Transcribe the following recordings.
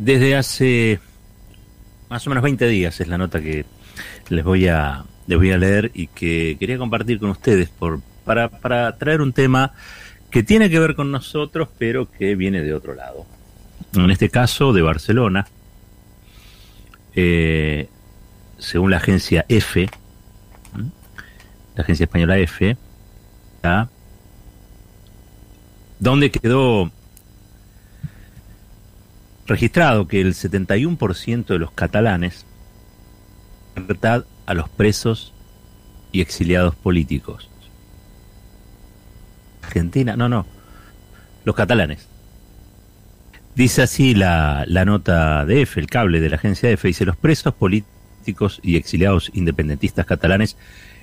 Desde hace más o menos 20 días es la nota que les voy a, les voy a leer y que quería compartir con ustedes por, para, para traer un tema que tiene que ver con nosotros, pero que viene de otro lado. En este caso, de Barcelona, eh, según la agencia F, la agencia española F, donde quedó registrado que el 71% de los catalanes libertad a los presos y exiliados políticos. Argentina, no, no, los catalanes. Dice así la, la nota de EFE, el cable de la agencia EFE, dice los presos políticos y exiliados independentistas catalanes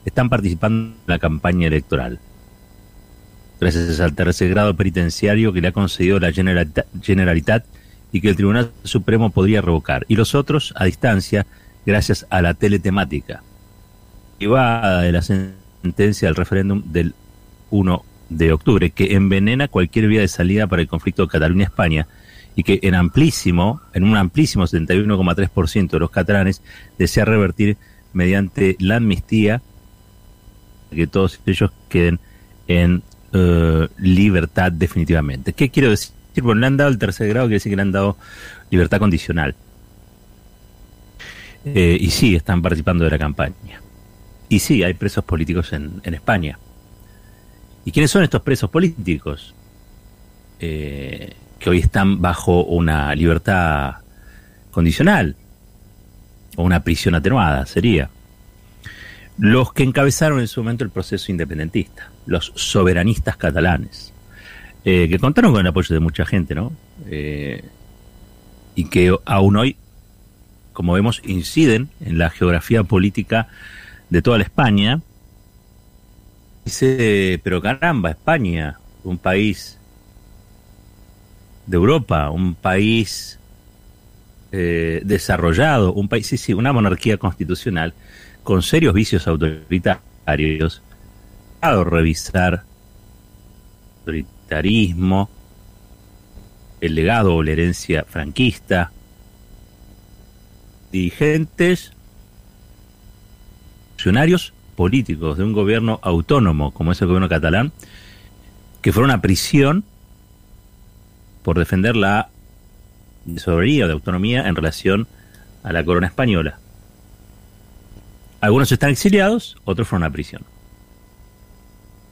están participando en la campaña electoral. Gracias al tercer grado penitenciario que le ha concedido la Generalitat y que el Tribunal Supremo podría revocar. Y los otros a distancia gracias a la teletemática. va de la sentencia del referéndum del 1 de octubre, que envenena cualquier vía de salida para el conflicto de Cataluña-España y que en amplísimo, en un amplísimo 71,3% de los catalanes desea revertir mediante la amnistía que todos ellos queden en eh, libertad definitivamente. ¿Qué quiero decir? Bueno, le han dado el tercer grado, quiere decir que le han dado libertad condicional. Eh, y sí, están participando de la campaña. Y sí, hay presos políticos en, España. ¿Y quiénes son estos presos políticos? Eh, que hoy están bajo una libertad condicional o una prisión atenuada, sería. Los que encabezaron en su momento el proceso independentista, los soberanistas catalanes, eh, que contaron con el apoyo de mucha gente, ¿no? Eh, y que aún hoy, como vemos, inciden en la geografía política de toda la España. Dice, pero caramba, España, un país de Europa, un país eh, desarrollado, un país, sí, sí, una monarquía constitucional con serios vicios autoritarios, a revisar autoritarismo, el legado o la herencia franquista, dirigentes, funcionarios políticos de un gobierno autónomo como es el gobierno catalán, que fueron a prisión por defender la soberanía o de autonomía en relación a la corona española. Algunos están exiliados, otros fueron a prisión.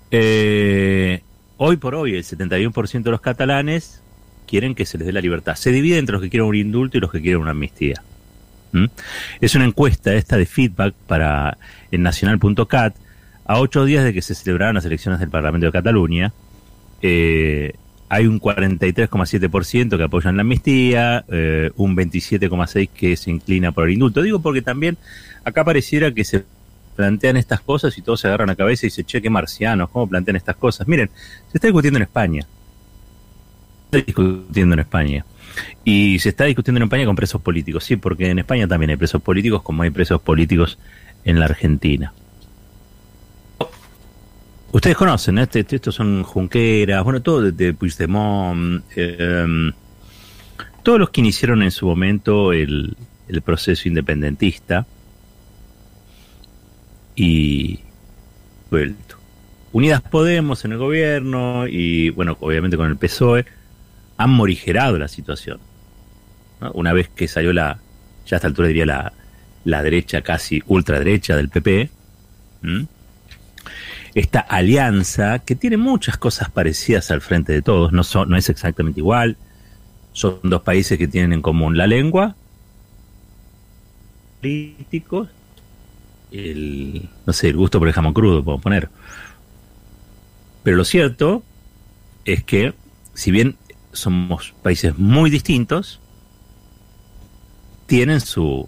Eh, hoy por hoy, el 71% de los catalanes quieren que se les dé la libertad. Se divide entre los que quieren un indulto y los que quieren una amnistía. ¿Mm? Es una encuesta esta de feedback para en nacional.cat a ocho días de que se celebraran las elecciones del Parlamento de Cataluña. Eh, hay un 43,7% que apoyan la amnistía, eh, un 27,6% que se inclina por el indulto. Digo porque también acá pareciera que se plantean estas cosas y todos se agarran la cabeza y se cheque marcianos, ¿cómo plantean estas cosas? Miren, se está discutiendo en España. Se está discutiendo en España. Y se está discutiendo en España con presos políticos, sí, porque en España también hay presos políticos como hay presos políticos en la Argentina. Ustedes conocen, este, este, estos son Junqueras, bueno, todo desde Puigdemont, eh, todos los que iniciaron en su momento el, proceso independentista y vuelto. Unidas Podemos en el gobierno y, bueno, obviamente con el PSOE, han morigerado la situación. Una vez que salió la, ya a esta altura diría la, la derecha casi ultraderecha del PP, esta alianza que tiene muchas cosas parecidas al frente de todos, no, son, no es exactamente igual, son dos países que tienen en común la lengua, políticos, el, no sé, el gusto por el jamón crudo, puedo poner. Pero lo cierto es que, si bien somos países muy distintos, tienen su,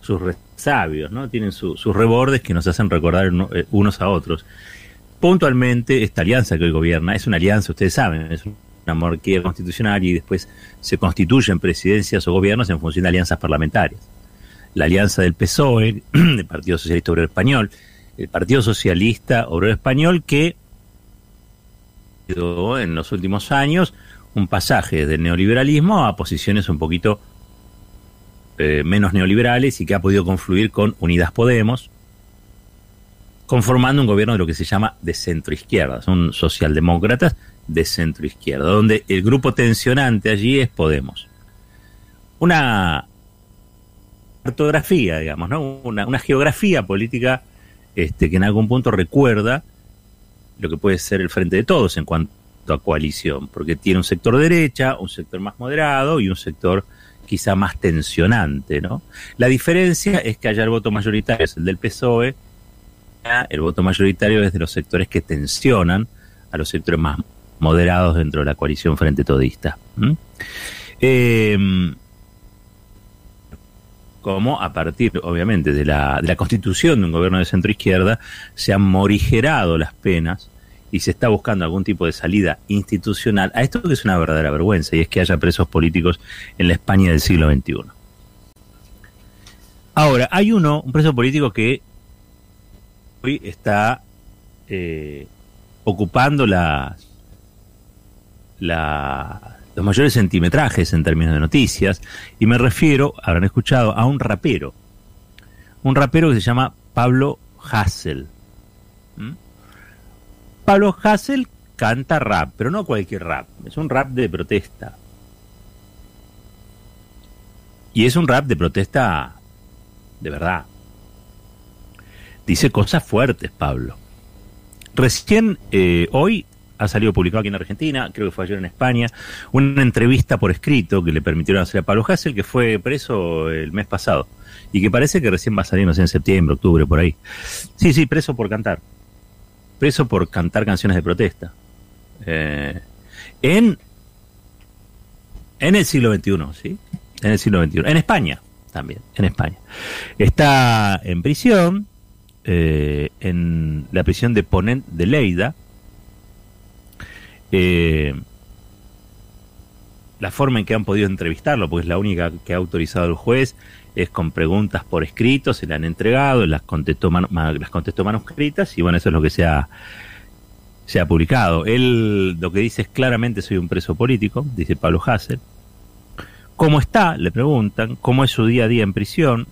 sus resabios, ¿no? Tienen sus rebordes que nos hacen recordar eh, unos a otros puntualmente esta alianza que hoy gobierna es una alianza, ustedes saben, es una monarquía constitucional y después se constituyen presidencias o gobiernos en función de alianzas parlamentarias. La alianza del PSOE, del Partido Socialista Obrero Español, el Partido Socialista Obrero Español que en los últimos años un pasaje del neoliberalismo a posiciones un poquito eh, menos neoliberales y que ha podido confluir con Unidas Podemos, conformando un gobierno de lo que se llama de centro izquierda. Son socialdemócratas de centro izquierda, donde el grupo tensionante allí es Podemos. Una cartografía, digamos, ¿no? una, geografía política este, que en algún punto recuerda lo que puede ser el frente de todos en cuanto a coalición, porque tiene un sector derecha, un sector más moderado y un sector quizá más tensionante, ¿no? La diferencia es que allá el voto mayoritario es el del PSOE, el voto mayoritario es de los sectores que tensionan a los sectores más moderados dentro de la coalición Frente Todista. Como a partir, obviamente, de la, de la constitución de un gobierno de centro izquierda, se han morigerado las penas y se está buscando algún tipo de salida institucional a esto que es una verdadera vergüenza y es que haya presos políticos en la España del siglo XXI. Ahora, hay uno, un preso político que hoy está eh, ocupando las, los mayores centimetrajes en términos de noticias y me refiero, habrán escuchado, a un rapero. Un rapero que se llama Pablo Hassel. Pablo Hassel canta rap, pero no cualquier rap, es un rap de protesta. Y es un rap de protesta de verdad. Dice cosas fuertes, Pablo. Recién eh, hoy ha salido publicado aquí en Argentina, creo que fue ayer en España, una entrevista por escrito que le permitieron hacer a Pablo Hassel, que fue preso el mes pasado y que parece que recién va a salir, no sé, en septiembre, octubre, por ahí. Sí, sí, preso por cantar preso por cantar canciones de protesta. Eh, en, en el siglo XXI, ¿sí? En el siglo XXI. En España, también, en España. Está en prisión, eh, en la prisión de Ponent de Leida. Eh, la forma en que han podido entrevistarlo, pues es la única que ha autorizado el juez, es con preguntas por escrito, se le han entregado, las contestó, las contestó manuscritas y bueno, eso es lo que se ha, se ha publicado. Él lo que dice es claramente soy un preso político, dice Pablo Hassel. ¿Cómo está? Le preguntan. ¿Cómo es su día a día en prisión?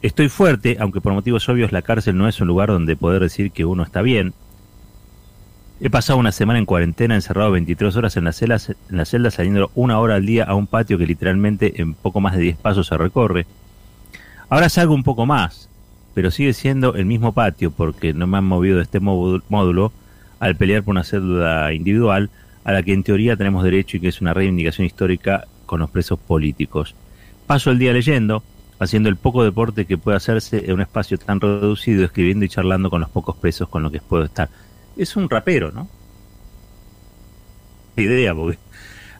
Estoy fuerte, aunque por motivos obvios la cárcel no es un lugar donde poder decir que uno está bien. He pasado una semana en cuarentena, encerrado 23 horas en la, celda, en saliendo una hora al día a un patio que literalmente en poco más de 10 pasos se recorre. Ahora salgo un poco más, pero sigue siendo el mismo patio porque no me han movido de este módulo al pelear por una celda individual a la que en teoría tenemos derecho y que es una reivindicación histórica con los presos políticos. Paso el día leyendo, haciendo el poco deporte que puede hacerse en un espacio tan reducido, escribiendo y charlando con los pocos presos con los que puedo estar es un rapero, ¿no? Idea, porque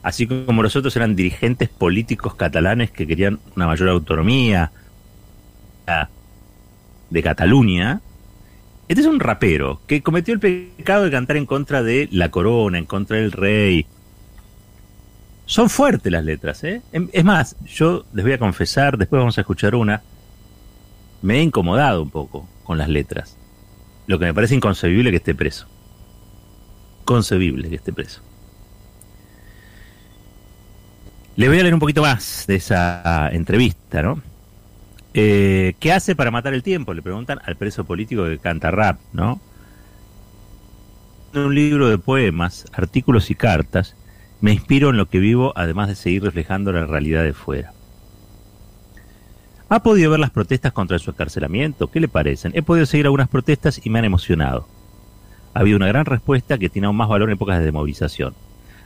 así como los otros eran dirigentes políticos catalanes que querían una mayor autonomía de Cataluña, este es un rapero que cometió el pecado de cantar en contra de la corona, en contra del rey. Son fuertes las letras, ¿eh? Em, es más, yo les voy a confesar, después vamos a escuchar una, me he incomodado un poco con las letras. Lo que me parece inconcebible que esté preso. Concebible que esté preso. Le voy a leer un poquito más de esa entrevista, ¿no? Eh, ¿Qué hace para matar el tiempo? Le preguntan al preso político que canta rap, ¿no? Un libro de poemas, artículos y cartas, me inspiro en lo que vivo, además de seguir reflejando la realidad de fuera. ¿Ha podido ver las protestas contra su encarcelamiento? ¿Qué le parecen? He podido seguir algunas protestas y me han emocionado. Ha habido una gran respuesta que tiene aún más valor en épocas de movilización.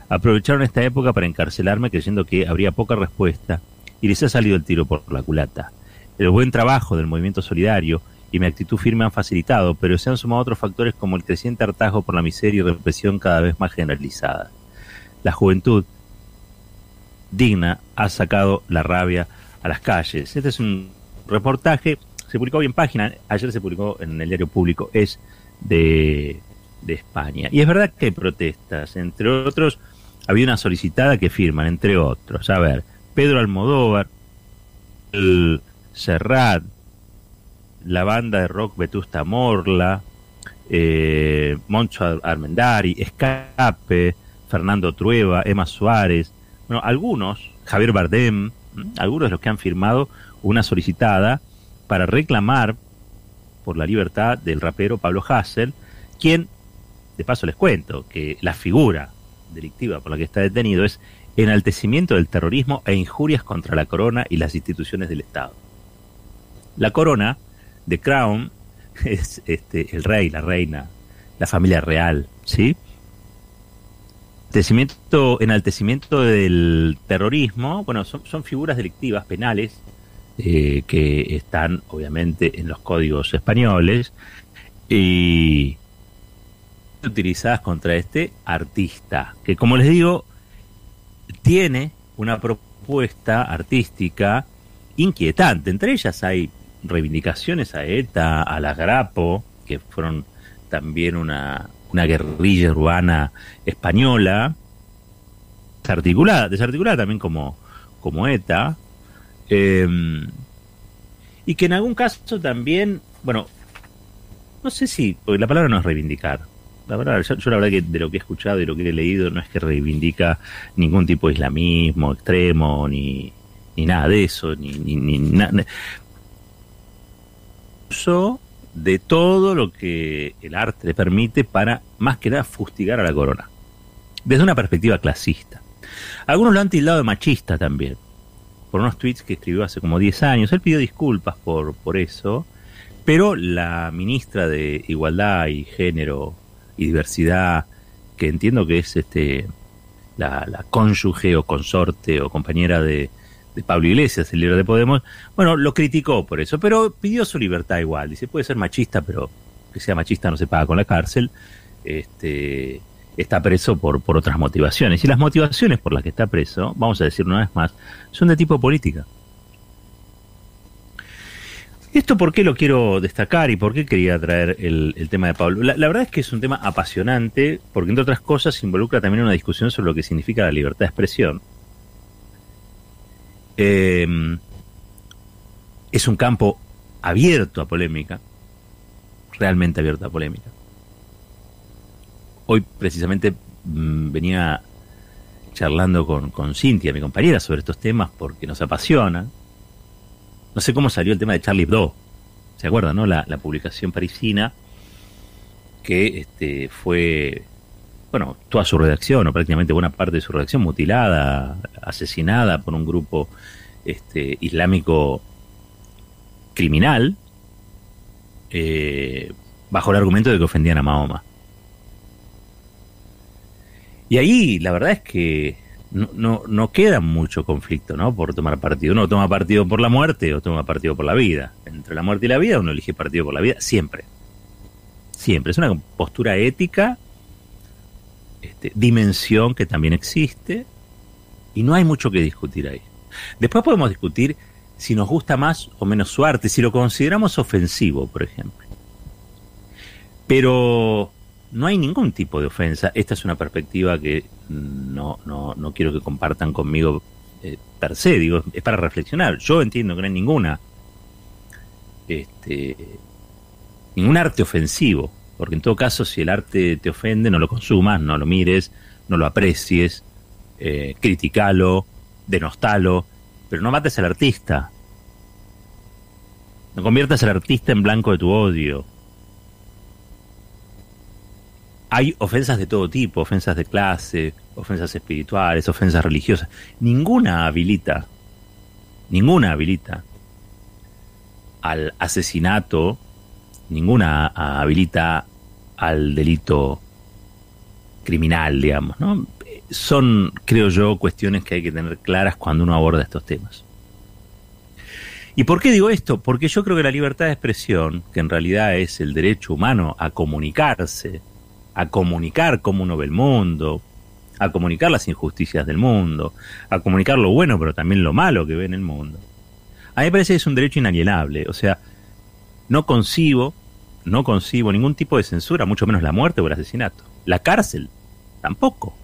Aprovecharon esta época para encarcelarme creyendo que habría poca respuesta y les ha salido el tiro por la culata. El buen trabajo del movimiento solidario y mi actitud firme han facilitado, pero se han sumado otros factores como el creciente hartazgo por la miseria y represión cada vez más generalizada. La juventud digna ha sacado la rabia a las calles. Este es un reportaje, se publicó hoy en página, ayer se publicó en el diario público, es de, de España. Y es verdad que hay protestas, entre otros, había una solicitada que firman, entre otros, a ver, Pedro Almodóvar, el Serrat, la banda de rock Vetusta Morla, eh, Moncho Armendari, Escape, Fernando Trueba, Emma Suárez, bueno, algunos, Javier Bardem, algunos de los que han firmado una solicitada para reclamar por la libertad del rapero Pablo Hassel, quien, de paso les cuento, que la figura delictiva por la que está detenido es enaltecimiento del terrorismo e injurias contra la corona y las instituciones del Estado. La corona, The Crown, es este, el rey, la reina, la familia real, ¿sí? Enaltecimiento, del terrorismo, bueno, son, son figuras delictivas, penales, eh, que están obviamente en los códigos españoles y utilizadas contra este artista, que como les digo, tiene una propuesta artística inquietante. Entre ellas hay reivindicaciones a ETA, a la Grapo, que fueron también una, una guerrilla urbana española, desarticulada, desarticulada también como, como ETA, em, y que en algún caso también, bueno, no sé si, porque la palabra no es reivindicar, la verdad, yo, la verdad que de lo que he escuchado y lo que he leído no es que reivindica ningún tipo de islamismo extremo, ni, ni nada de eso, ni, ni, ni nada de todo lo que el arte le permite para más que nada fustigar a la corona, desde una perspectiva clasista. Algunos lo han tildado de machista también, por unos tweets que escribió hace como 10 años. Él pidió disculpas por, por eso, pero la ministra de Igualdad y Género y Diversidad, que entiendo que es este la, la cónyuge o consorte o compañera de, Pablo Iglesias, el líder de Podemos, bueno, lo criticó por eso, pero pidió su libertad igual. Dice, puede ser machista, pero que sea machista no se paga con la cárcel. Este, está preso por, por otras motivaciones. Y las motivaciones por las que está preso, vamos a decir una vez más, son de tipo política. ¿Esto por qué lo quiero destacar y por qué quería traer el, tema de Pablo? La, verdad es que es un tema apasionante porque, entre otras cosas, involucra también una discusión sobre lo que significa la libertad de expresión eh, es un campo abierto a polémica, realmente abierto a polémica. Hoy precisamente mmm, venía charlando con, con Cintia, mi compañera, sobre estos temas porque nos apasiona. No sé cómo salió el tema de Charlie Hebdo. ¿Se acuerdan, no? La, la publicación parisina que este, fue bueno, toda su redacción, o prácticamente buena parte de su redacción, mutilada, asesinada por un grupo este, islámico criminal, eh, bajo el argumento de que ofendían a Mahoma. Y ahí la verdad es que no, no, no, queda mucho conflicto, ¿no? Por tomar partido. Uno toma partido por la muerte o toma partido por la vida. Entre la muerte y la vida uno elige partido por la vida siempre. Siempre. Es una postura ética este, dimensión que también existe y no hay mucho que discutir ahí. Después podemos discutir si nos gusta más o menos su arte, si lo consideramos ofensivo, por ejemplo. Pero no hay ningún tipo de ofensa. Esta es una perspectiva que no, no, no quiero que compartan conmigo eh, per se, digo, es para reflexionar. Yo entiendo que no hay ninguna, este, ningún arte ofensivo. Porque en todo caso, si el arte te ofende, no lo consumas, no lo mires, no lo aprecies, eh, criticalo, denostalo, pero no mates al artista. No conviertas al artista en blanco de tu odio. Hay ofensas de todo tipo, ofensas de clase, ofensas espirituales, ofensas religiosas. Ninguna habilita, ninguna habilita al asesinato ninguna habilita al delito criminal, digamos, ¿no? Son, creo yo, cuestiones que hay que tener claras cuando uno aborda estos temas. ¿Y por qué digo esto? Porque yo creo que la libertad de expresión, que en realidad es el derecho humano a comunicarse, a comunicar cómo uno ve el mundo, a comunicar las injusticias del mundo, a comunicar lo bueno pero también lo malo que ve en el mundo, a mí me parece que es un derecho inalienable. O sea, no concibo, no concibo ningún tipo de censura, mucho menos la muerte o el asesinato. La cárcel, tampoco.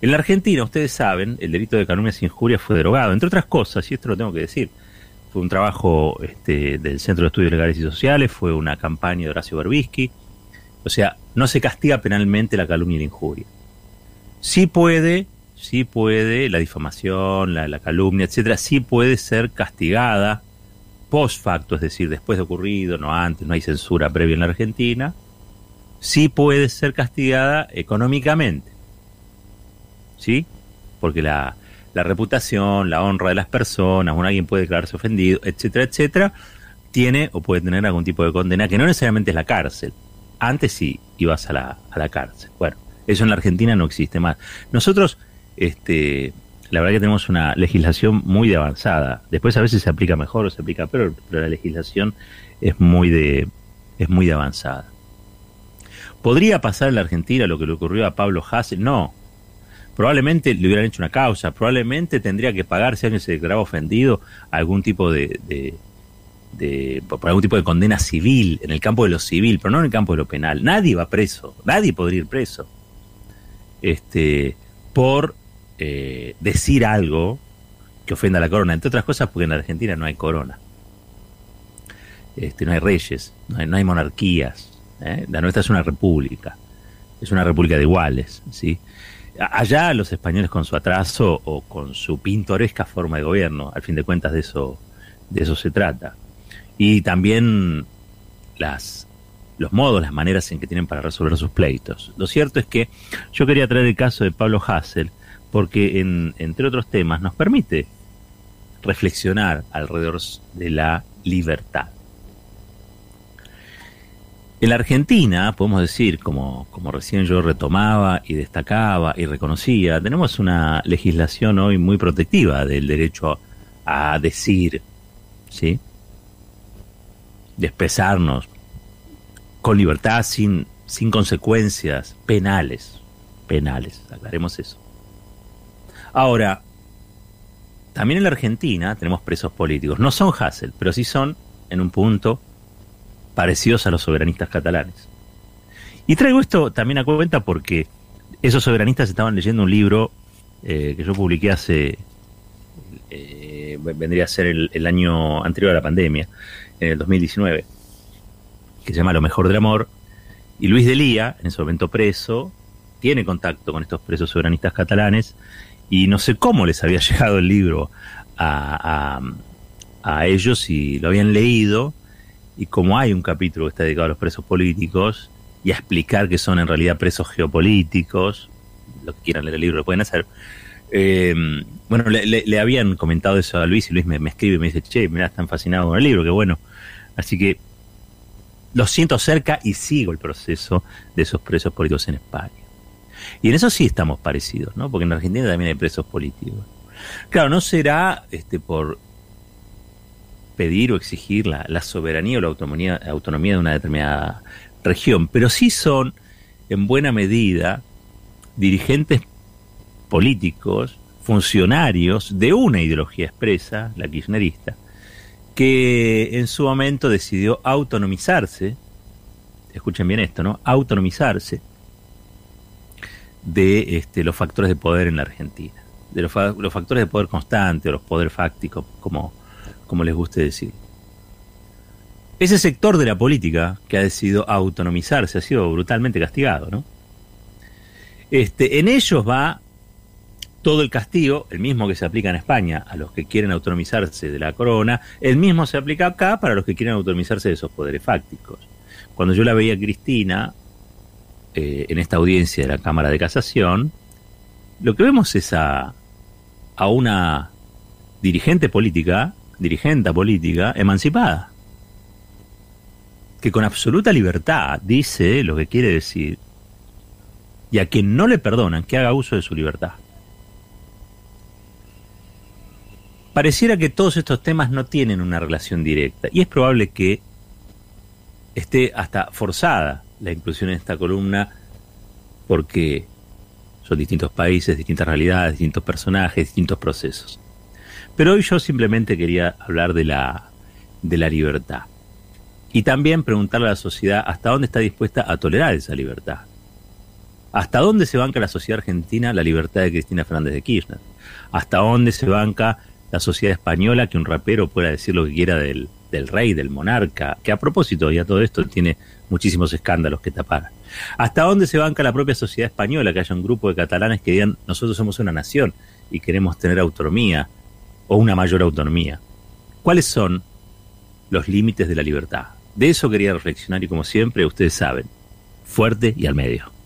En la Argentina, ustedes saben, el delito de calumnia e injuria fue derogado, entre otras cosas, y esto lo tengo que decir. Fue un trabajo este, del Centro de Estudios Legales y Sociales, fue una campaña de Horacio Berbisky. O sea, no se castiga penalmente la calumnia y la injuria. Sí puede sí puede, la difamación, la, la calumnia, etcétera, sí puede ser castigada post facto, es decir, después de ocurrido, no antes, no hay censura previa en la Argentina, sí puede ser castigada económicamente. ¿Sí? Porque la, la reputación, la honra de las personas, un alguien puede declararse ofendido, etcétera, etcétera, tiene o puede tener algún tipo de condena que no necesariamente es la cárcel. Antes sí ibas a la, a la cárcel. Bueno, eso en la Argentina no existe más. Nosotros, este, la verdad que tenemos una legislación muy de avanzada. Después a veces se aplica mejor o se aplica peor, pero la legislación es muy de, es muy de avanzada. ¿Podría pasar en la Argentina lo que le ocurrió a Pablo Hassel? No. Probablemente le hubieran hecho una causa, probablemente tendría que pagar, si alguien se declaraba ofendido, algún tipo de, de, de, por algún tipo de condena civil, en el campo de lo civil, pero no en el campo de lo penal. Nadie va preso, nadie podría ir preso. Este, por eh, decir algo que ofenda a la corona, entre otras cosas porque en la Argentina no hay corona. Este, no hay reyes, no hay, no hay monarquías. ¿eh? La nuestra es una república, es una república de iguales. ¿sí? Allá los españoles con su atraso o con su pintoresca forma de gobierno, al fin de cuentas de eso, de eso se trata. Y también las, los modos, las maneras en que tienen para resolver sus pleitos. Lo cierto es que yo quería traer el caso de Pablo Hassel, porque en, entre otros temas nos permite reflexionar alrededor de la libertad. En la Argentina, podemos decir, como, como recién yo retomaba y destacaba y reconocía, tenemos una legislación hoy muy protectiva del derecho a decir, ¿sí? De expresarnos con libertad, sin, sin consecuencias penales. Penales, aclaremos eso. Ahora, también en la Argentina tenemos presos políticos. No son Hassel, pero sí son, en un punto, parecidos a los soberanistas catalanes. Y traigo esto también a cuenta porque esos soberanistas estaban leyendo un libro eh, que yo publiqué hace, eh, vendría a ser el, año anterior a la pandemia, en el 2019, que se llama Lo mejor del amor. Y Luis Delía, en ese momento preso, tiene contacto con estos presos soberanistas catalanes y no sé cómo les había llegado el libro a, a, ellos y lo habían leído y como hay un capítulo que está dedicado a los presos políticos y a explicar que son en realidad presos geopolíticos, lo que quieran leer el libro lo pueden hacer. Eh, bueno, le, habían comentado eso a Luis y Luis me, me, escribe y me dice, che, mira, están fascinados con el libro, qué bueno. Así que lo siento cerca y sigo el proceso de esos presos políticos en España. Y en eso sí estamos parecidos, ¿no? Porque en Argentina también hay presos políticos. Claro, no será este por pedir o exigir la, la soberanía o la autonomía, autonomía de una determinada región, pero sí son, en buena medida, dirigentes políticos, funcionarios de una ideología expresa, la kirchnerista, que en su momento decidió autonomizarse, escuchen bien esto, ¿no? Autonomizarse de este, los factores de poder en la Argentina, de los, fa los factores de poder constante o los poderes fácticos, como, como les guste decir. Ese sector de la política que ha decidido autonomizarse ha sido brutalmente castigado, ¿no? Este, en ellos va todo el castigo, el mismo que se aplica en España a los que quieren autonomizarse de la corona, el mismo se aplica acá para los que quieren autonomizarse de esos poderes fácticos. Cuando yo la veía a Cristina, eh, en esta audiencia de la Cámara de Casación, lo que vemos es a, a una dirigente política, dirigente política, emancipada, que con absoluta libertad dice lo que quiere decir y a quien no le perdonan que haga uso de su libertad. Pareciera que todos estos temas no tienen una relación directa y es probable que esté hasta forzada la inclusión en esta columna porque son distintos países, distintas realidades, distintos personajes, distintos procesos. Pero hoy yo simplemente quería hablar de la, de la libertad. Y también preguntarle a la sociedad hasta dónde está dispuesta a tolerar esa libertad. ¿Hasta dónde se banca la sociedad argentina la libertad de Cristina Fernández de Kirchner? ¿Hasta dónde se banca la sociedad española que un rapero pueda decir lo que quiera del, del rey, del monarca, que a propósito, y a todo esto tiene muchísimos escándalos que tapar. ¿Hasta dónde se banca la propia sociedad española que haya un grupo de catalanes que digan nosotros somos una nación y queremos tener autonomía o una mayor autonomía? ¿Cuáles son los límites de la libertad? De eso quería reflexionar y como siempre ustedes saben, fuerte y al medio.